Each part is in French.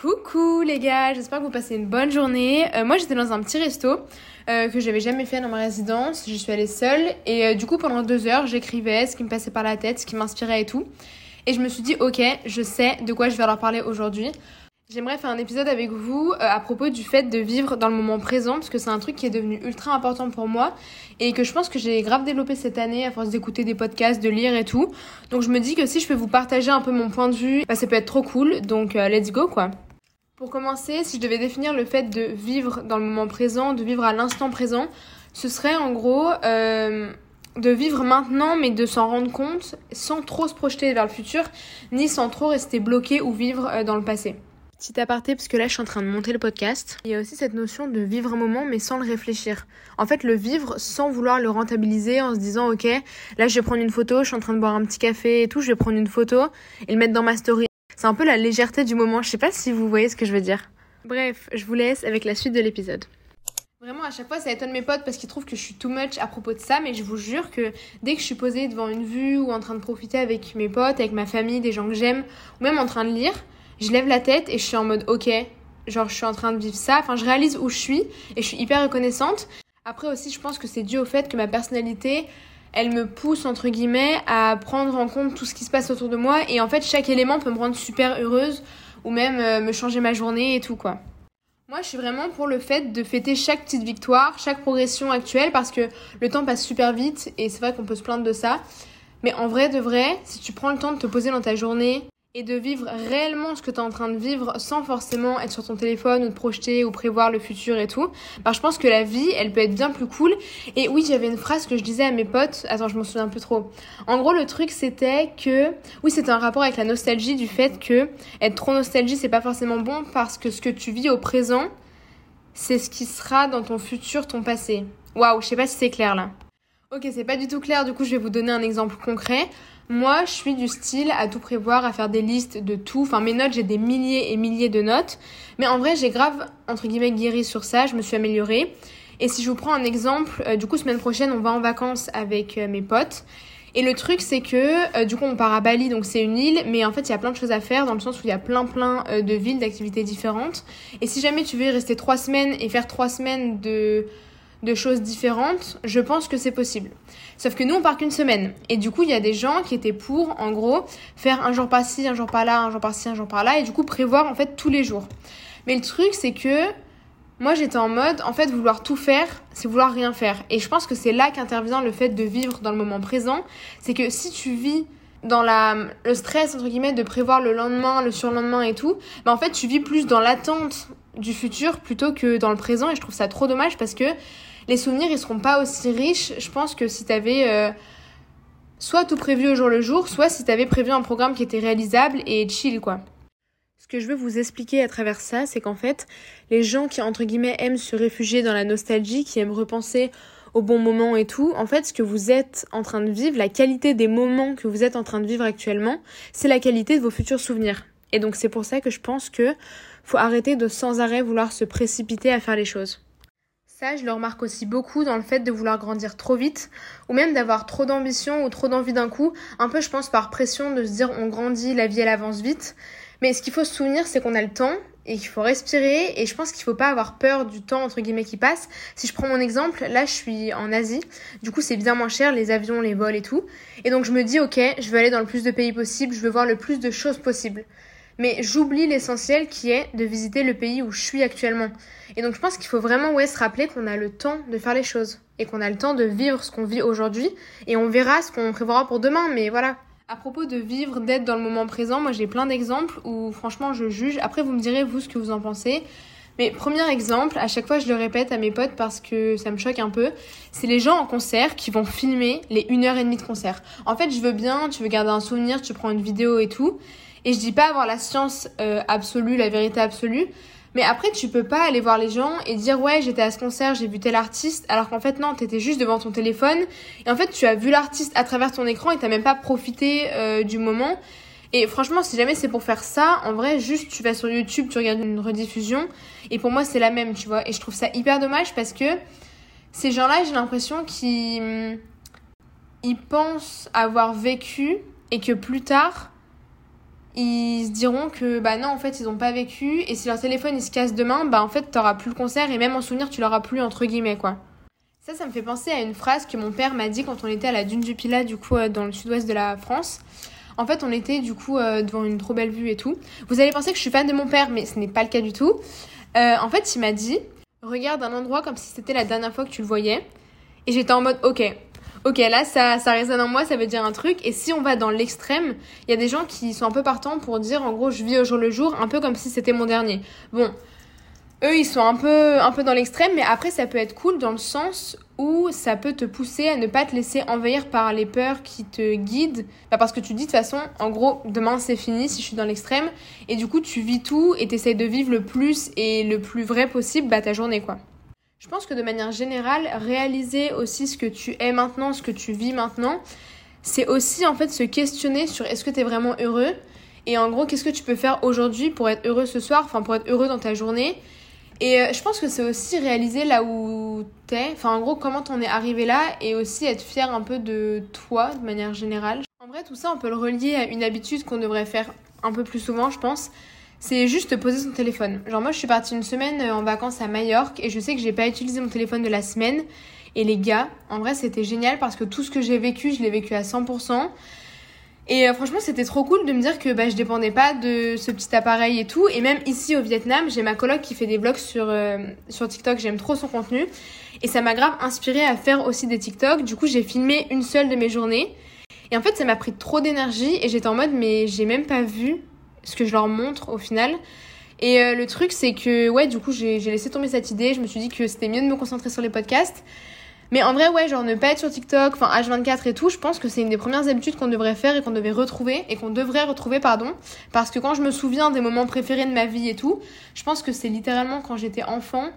Coucou les gars, j'espère que vous passez une bonne journée. Euh, moi j'étais dans un petit resto euh, que j'avais jamais fait dans ma résidence, j'y suis allée seule et euh, du coup pendant deux heures j'écrivais ce qui me passait par la tête, ce qui m'inspirait et tout. Et je me suis dit ok, je sais de quoi je vais leur parler aujourd'hui. J'aimerais faire un épisode avec vous à propos du fait de vivre dans le moment présent parce que c'est un truc qui est devenu ultra important pour moi et que je pense que j'ai grave développé cette année à force d'écouter des podcasts, de lire et tout. Donc je me dis que si je peux vous partager un peu mon point de vue, bah, ça peut être trop cool. Donc let's go quoi. Pour commencer, si je devais définir le fait de vivre dans le moment présent, de vivre à l'instant présent, ce serait en gros euh, de vivre maintenant mais de s'en rendre compte sans trop se projeter vers le futur, ni sans trop rester bloqué ou vivre euh, dans le passé. Petit aparté, parce que là je suis en train de monter le podcast. Il y a aussi cette notion de vivre un moment mais sans le réfléchir. En fait, le vivre sans vouloir le rentabiliser en se disant ok, là je vais prendre une photo, je suis en train de boire un petit café et tout, je vais prendre une photo et le mettre dans ma story. C'est un peu la légèreté du moment. Je sais pas si vous voyez ce que je veux dire. Bref, je vous laisse avec la suite de l'épisode. Vraiment, à chaque fois, ça étonne mes potes parce qu'ils trouvent que je suis too much à propos de ça, mais je vous jure que dès que je suis posée devant une vue ou en train de profiter avec mes potes, avec ma famille, des gens que j'aime, ou même en train de lire, je lève la tête et je suis en mode ok, genre je suis en train de vivre ça, enfin je réalise où je suis et je suis hyper reconnaissante. Après aussi, je pense que c'est dû au fait que ma personnalité, elle me pousse entre guillemets à prendre en compte tout ce qui se passe autour de moi et en fait chaque élément peut me rendre super heureuse ou même euh, me changer ma journée et tout quoi. Moi, je suis vraiment pour le fait de fêter chaque petite victoire, chaque progression actuelle parce que le temps passe super vite et c'est vrai qu'on peut se plaindre de ça. Mais en vrai de vrai, si tu prends le temps de te poser dans ta journée, et de vivre réellement ce que tu es en train de vivre sans forcément être sur ton téléphone ou te projeter ou prévoir le futur et tout, bah, je pense que la vie, elle peut être bien plus cool. Et oui, j'avais une phrase que je disais à mes potes, attends, je m'en souviens plus trop. En gros, le truc c'était que, oui, c'était un rapport avec la nostalgie du fait que être trop nostalgique, c'est pas forcément bon parce que ce que tu vis au présent, c'est ce qui sera dans ton futur, ton passé. Waouh, je sais pas si c'est clair là. Ok, c'est pas du tout clair, du coup je vais vous donner un exemple concret. Moi, je suis du style à tout prévoir, à faire des listes de tout. Enfin, mes notes, j'ai des milliers et milliers de notes. Mais en vrai, j'ai grave, entre guillemets, guéri sur ça. Je me suis améliorée. Et si je vous prends un exemple, euh, du coup, semaine prochaine, on va en vacances avec euh, mes potes. Et le truc, c'est que, euh, du coup, on part à Bali, donc c'est une île, mais en fait, il y a plein de choses à faire, dans le sens où il y a plein, plein de villes, d'activités différentes. Et si jamais tu veux rester trois semaines et faire trois semaines de de choses différentes, je pense que c'est possible. Sauf que nous, on part qu'une semaine. Et du coup, il y a des gens qui étaient pour, en gros, faire un jour par-ci, un jour par-là, un jour par-ci, un jour par-là, et du coup, prévoir, en fait, tous les jours. Mais le truc, c'est que moi, j'étais en mode, en fait, vouloir tout faire, c'est vouloir rien faire. Et je pense que c'est là qu'intervient le fait de vivre dans le moment présent. C'est que si tu vis dans la, le stress, entre guillemets, de prévoir le lendemain, le surlendemain et tout, bah, en fait, tu vis plus dans l'attente du futur plutôt que dans le présent. Et je trouve ça trop dommage parce que les souvenirs, ils seront pas aussi riches, je pense, que si tu avais euh, soit tout prévu au jour le jour, soit si tu avais prévu un programme qui était réalisable et chill, quoi. Ce que je veux vous expliquer à travers ça, c'est qu'en fait, les gens qui, entre guillemets, aiment se réfugier dans la nostalgie, qui aiment repenser au bon moment et tout, en fait, ce que vous êtes en train de vivre, la qualité des moments que vous êtes en train de vivre actuellement, c'est la qualité de vos futurs souvenirs. Et donc, c'est pour ça que je pense que faut arrêter de sans arrêt vouloir se précipiter à faire les choses. Ça, je le remarque aussi beaucoup dans le fait de vouloir grandir trop vite, ou même d'avoir trop d'ambition ou trop d'envie d'un coup, un peu je pense par pression de se dire on grandit, la vie elle avance vite. Mais ce qu'il faut se souvenir, c'est qu'on a le temps et qu'il faut respirer et je pense qu'il faut pas avoir peur du temps entre guillemets qui passe. Si je prends mon exemple, là je suis en Asie, du coup c'est bien moins cher les avions, les vols et tout. Et donc je me dis ok, je veux aller dans le plus de pays possible, je veux voir le plus de choses possibles mais j'oublie l'essentiel qui est de visiter le pays où je suis actuellement. Et donc je pense qu'il faut vraiment ouais, se rappeler qu'on a le temps de faire les choses et qu'on a le temps de vivre ce qu'on vit aujourd'hui et on verra ce qu'on prévoira pour demain, mais voilà. À propos de vivre, d'être dans le moment présent, moi j'ai plein d'exemples où franchement je juge. Après vous me direz vous ce que vous en pensez. Mais premier exemple, à chaque fois je le répète à mes potes parce que ça me choque un peu, c'est les gens en concert qui vont filmer les 1h30 de concert. En fait je veux bien, tu veux garder un souvenir, tu prends une vidéo et tout, et je dis pas avoir la science euh, absolue, la vérité absolue. Mais après, tu peux pas aller voir les gens et dire ouais, j'étais à ce concert, j'ai vu tel artiste, alors qu'en fait non, t'étais juste devant ton téléphone et en fait tu as vu l'artiste à travers ton écran et t'as même pas profité euh, du moment. Et franchement, si jamais c'est pour faire ça, en vrai, juste tu vas sur YouTube, tu regardes une rediffusion et pour moi c'est la même, tu vois. Et je trouve ça hyper dommage parce que ces gens-là, j'ai l'impression qu'ils ils pensent avoir vécu et que plus tard ils se diront que bah non, en fait, ils ont pas vécu. Et si leur téléphone il se casse demain, bah en fait, t'auras plus le concert et même en souvenir, tu l'auras plus entre guillemets quoi. Ça, ça me fait penser à une phrase que mon père m'a dit quand on était à la dune du Pilat, du coup, euh, dans le sud-ouest de la France. En fait, on était du coup euh, devant une trop belle vue et tout. Vous allez penser que je suis fan de mon père, mais ce n'est pas le cas du tout. Euh, en fait, il m'a dit Regarde un endroit comme si c'était la dernière fois que tu le voyais. Et j'étais en mode Ok, ok, là ça, ça résonne en moi, ça veut dire un truc. Et si on va dans l'extrême, il y a des gens qui sont un peu partants pour dire en gros, je vis au jour le jour, un peu comme si c'était mon dernier. Bon, eux ils sont un peu, un peu dans l'extrême, mais après ça peut être cool dans le sens où ça peut te pousser à ne pas te laisser envahir par les peurs qui te guident. Bah parce que tu dis de toute façon, en gros, demain c'est fini si je suis dans l'extrême. Et du coup, tu vis tout et t'essayes de vivre le plus et le plus vrai possible bah, ta journée quoi. Je pense que de manière générale, réaliser aussi ce que tu es maintenant, ce que tu vis maintenant, c'est aussi en fait se questionner sur est-ce que tu es vraiment heureux et en gros qu'est-ce que tu peux faire aujourd'hui pour être heureux ce soir, enfin pour être heureux dans ta journée. Et euh, je pense que c'est aussi réaliser là où t'es, enfin en gros comment t'en es arrivé là et aussi être fier un peu de toi de manière générale. En vrai tout ça on peut le relier à une habitude qu'on devrait faire un peu plus souvent je pense c'est juste poser son téléphone. Genre moi je suis partie une semaine euh, en vacances à Majorque et je sais que j'ai pas utilisé mon téléphone de la semaine. Et les gars, en vrai c'était génial parce que tout ce que j'ai vécu, je l'ai vécu à 100%. Et euh, franchement c'était trop cool de me dire que bah, je dépendais pas de ce petit appareil et tout. Et même ici au Vietnam, j'ai ma coloc qui fait des vlogs sur, euh, sur TikTok, j'aime trop son contenu. Et ça m'a grave inspiré à faire aussi des TikTok. Du coup j'ai filmé une seule de mes journées. Et en fait ça m'a pris trop d'énergie et j'étais en mode mais j'ai même pas vu ce que je leur montre au final. Et euh, le truc, c'est que, ouais, du coup, j'ai laissé tomber cette idée. Je me suis dit que c'était mieux de me concentrer sur les podcasts. Mais en vrai, ouais, genre ne pas être sur TikTok, enfin H24 et tout, je pense que c'est une des premières habitudes qu'on devrait faire et qu'on devait retrouver, et qu'on devrait retrouver, pardon. Parce que quand je me souviens des moments préférés de ma vie et tout, je pense que c'est littéralement quand j'étais enfant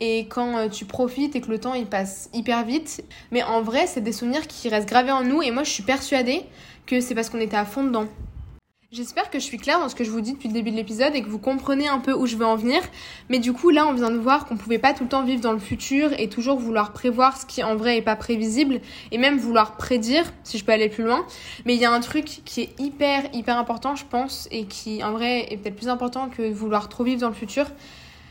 et quand euh, tu profites et que le temps il passe hyper vite. Mais en vrai, c'est des souvenirs qui restent gravés en nous, et moi je suis persuadée que c'est parce qu'on était à fond dedans. J'espère que je suis claire dans ce que je vous dis depuis le début de l'épisode et que vous comprenez un peu où je veux en venir. Mais du coup, là, on vient de voir qu'on pouvait pas tout le temps vivre dans le futur et toujours vouloir prévoir ce qui en vrai est pas prévisible et même vouloir prédire, si je peux aller plus loin. Mais il y a un truc qui est hyper, hyper important, je pense, et qui en vrai est peut-être plus important que vouloir trop vivre dans le futur.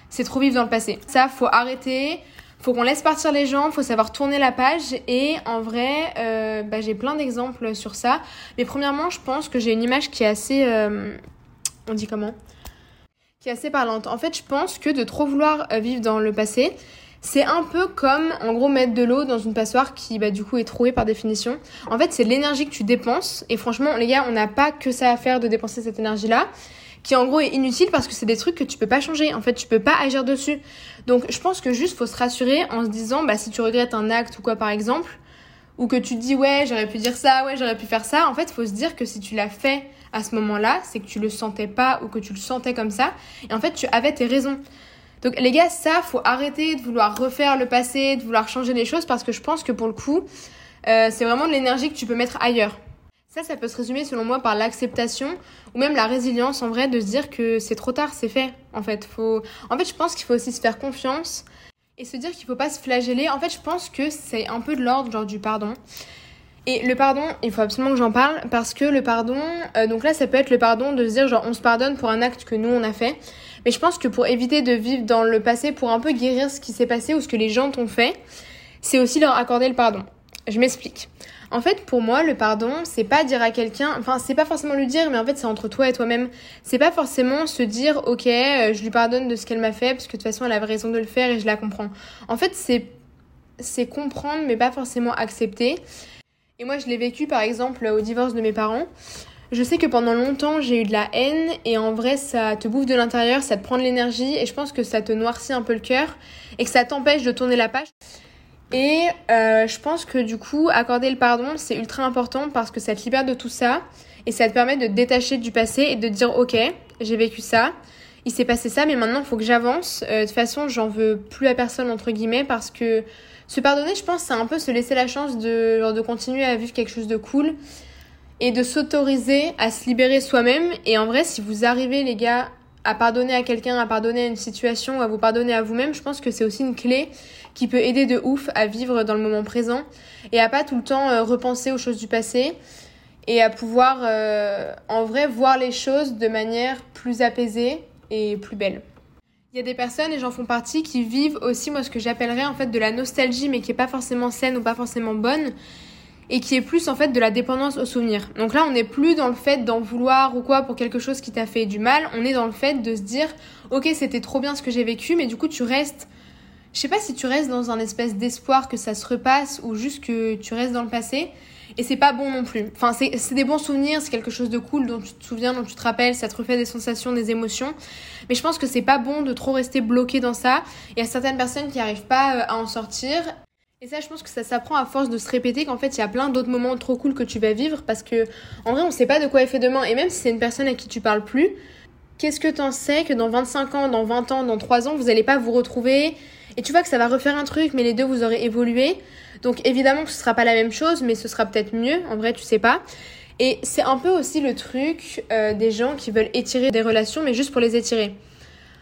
C'est trop vivre dans le passé. Ça, faut arrêter faut qu'on laisse partir les gens, faut savoir tourner la page et en vrai, euh, bah, j'ai plein d'exemples sur ça. Mais premièrement, je pense que j'ai une image qui est assez, euh, on dit comment? Qui est assez parlante. En fait, je pense que de trop vouloir euh, vivre dans le passé, c'est un peu comme en gros mettre de l'eau dans une passoire qui bah, du coup est trouée par définition. En fait, c'est l'énergie que tu dépenses et franchement, les gars, on n'a pas que ça à faire de dépenser cette énergie là qui en gros est inutile parce que c'est des trucs que tu peux pas changer. En fait, tu peux pas agir dessus. Donc, je pense que juste faut se rassurer en se disant, bah, si tu regrettes un acte ou quoi par exemple, ou que tu dis, ouais, j'aurais pu dire ça, ouais, j'aurais pu faire ça, en fait, faut se dire que si tu l'as fait à ce moment-là, c'est que tu le sentais pas ou que tu le sentais comme ça. Et en fait, tu avais tes raisons. Donc, les gars, ça, faut arrêter de vouloir refaire le passé, de vouloir changer les choses parce que je pense que pour le coup, euh, c'est vraiment de l'énergie que tu peux mettre ailleurs. Ça, ça peut se résumer selon moi par l'acceptation ou même la résilience en vrai de se dire que c'est trop tard, c'est fait. En fait, faut... en fait, je pense qu'il faut aussi se faire confiance et se dire qu'il faut pas se flageller. En fait, je pense que c'est un peu de l'ordre genre du pardon. Et le pardon, il faut absolument que j'en parle parce que le pardon, euh, donc là, ça peut être le pardon de se dire genre on se pardonne pour un acte que nous on a fait. Mais je pense que pour éviter de vivre dans le passé, pour un peu guérir ce qui s'est passé ou ce que les gens t'ont fait, c'est aussi leur accorder le pardon. Je m'explique. En fait, pour moi, le pardon, c'est pas dire à quelqu'un, enfin, c'est pas forcément lui dire, mais en fait, c'est entre toi et toi-même. C'est pas forcément se dire, ok, euh, je lui pardonne de ce qu'elle m'a fait, parce que de toute façon, elle avait raison de le faire et je la comprends. En fait, c'est, c'est comprendre, mais pas forcément accepter. Et moi, je l'ai vécu, par exemple, au divorce de mes parents. Je sais que pendant longtemps, j'ai eu de la haine, et en vrai, ça te bouffe de l'intérieur, ça te prend de l'énergie, et je pense que ça te noircit un peu le cœur, et que ça t'empêche de tourner la page. Et euh, je pense que du coup, accorder le pardon, c'est ultra important parce que ça te libère de tout ça et ça te permet de te détacher du passé et de te dire ok, j'ai vécu ça, il s'est passé ça, mais maintenant il faut que j'avance. Euh, de toute façon, j'en veux plus à personne entre guillemets parce que se pardonner, je pense, c'est un peu se laisser la chance de, genre, de continuer à vivre quelque chose de cool et de s'autoriser à se libérer soi-même. Et en vrai, si vous arrivez, les gars, à pardonner à quelqu'un, à pardonner à une situation, à vous pardonner à vous-même, je pense que c'est aussi une clé qui peut aider de ouf à vivre dans le moment présent et à pas tout le temps euh, repenser aux choses du passé et à pouvoir euh, en vrai voir les choses de manière plus apaisée et plus belle. Il y a des personnes, et j'en font partie, qui vivent aussi, moi, ce que j'appellerais en fait de la nostalgie, mais qui est pas forcément saine ou pas forcément bonne, et qui est plus en fait de la dépendance aux souvenirs. Donc là, on n'est plus dans le fait d'en vouloir ou quoi pour quelque chose qui t'a fait du mal, on est dans le fait de se dire, ok, c'était trop bien ce que j'ai vécu, mais du coup, tu restes. Je sais pas si tu restes dans un espèce d'espoir que ça se repasse ou juste que tu restes dans le passé. Et c'est pas bon non plus. Enfin, c'est des bons souvenirs, c'est quelque chose de cool dont tu te souviens, dont tu te rappelles, ça te refait des sensations, des émotions. Mais je pense que c'est pas bon de trop rester bloqué dans ça. Il y a certaines personnes qui n'arrivent pas euh, à en sortir. Et ça, je pense que ça s'apprend à force de se répéter qu'en fait, il y a plein d'autres moments trop cool que tu vas vivre parce que, en vrai, on sait pas de quoi est fait demain. Et même si c'est une personne à qui tu parles plus, qu'est-ce que t'en sais que dans 25 ans, dans 20 ans, dans 3 ans, vous allez pas vous retrouver? Et tu vois que ça va refaire un truc, mais les deux, vous aurez évolué. Donc évidemment que ce sera pas la même chose, mais ce sera peut-être mieux. En vrai, tu sais pas. Et c'est un peu aussi le truc euh, des gens qui veulent étirer des relations, mais juste pour les étirer.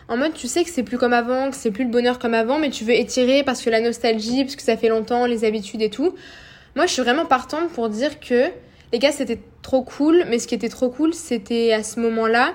En mode, tu sais que c'est plus comme avant, que c'est plus le bonheur comme avant, mais tu veux étirer parce que la nostalgie, parce que ça fait longtemps, les habitudes et tout. Moi, je suis vraiment partante pour dire que, les gars, c'était trop cool, mais ce qui était trop cool, c'était à ce moment-là.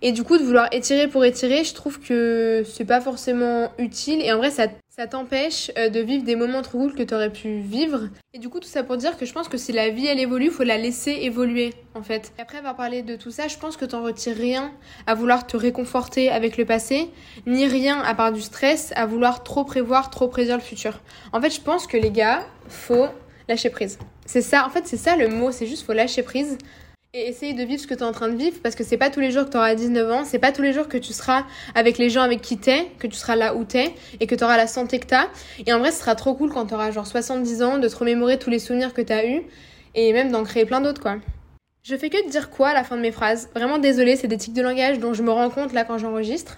Et du coup, de vouloir étirer pour étirer, je trouve que c'est pas forcément utile. Et en vrai, ça, ça t'empêche euh, de vivre des moments trop cool que t'aurais pu vivre. Et du coup, tout ça pour dire que je pense que si la vie elle évolue, faut la laisser évoluer en fait. Et après avoir parlé de tout ça, je pense que t'en retires rien à vouloir te réconforter avec le passé, ni rien à part du stress à vouloir trop prévoir, trop prédire le futur. En fait, je pense que les gars, faut lâcher prise. C'est ça, en fait, c'est ça le mot, c'est juste faut lâcher prise et essayer de vivre ce que tu es en train de vivre parce que c'est pas tous les jours que tu auras 19 ans, c'est pas tous les jours que tu seras avec les gens avec qui t'es, que tu seras là où t'es et que tu auras la santé que t'as. Et en vrai, ce sera trop cool quand tu auras genre 70 ans de te remémorer tous les souvenirs que tu as eus et même d'en créer plein d'autres quoi. Je fais que de dire quoi à la fin de mes phrases. Vraiment désolée, c'est des tics de langage dont je me rends compte là quand j'enregistre.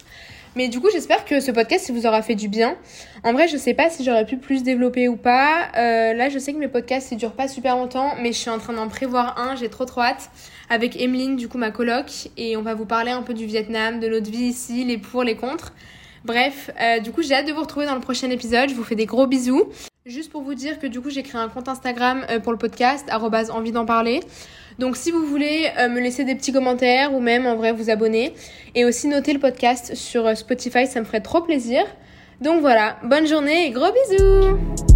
Mais du coup, j'espère que ce podcast vous aura fait du bien. En vrai, je sais pas si j'aurais pu plus développer ou pas. Euh, là, je sais que mes podcasts, ils durent pas super longtemps, mais je suis en train d'en prévoir un. J'ai trop trop hâte avec Emeline, du coup, ma coloc. Et on va vous parler un peu du Vietnam, de notre vie ici, les pour, les contre. Bref, euh, du coup, j'ai hâte de vous retrouver dans le prochain épisode. Je vous fais des gros bisous. Juste pour vous dire que du coup, j'ai créé un compte Instagram euh, pour le podcast, envie d'en parler. Donc si vous voulez euh, me laisser des petits commentaires ou même en vrai vous abonner et aussi noter le podcast sur euh, Spotify, ça me ferait trop plaisir. Donc voilà, bonne journée et gros bisous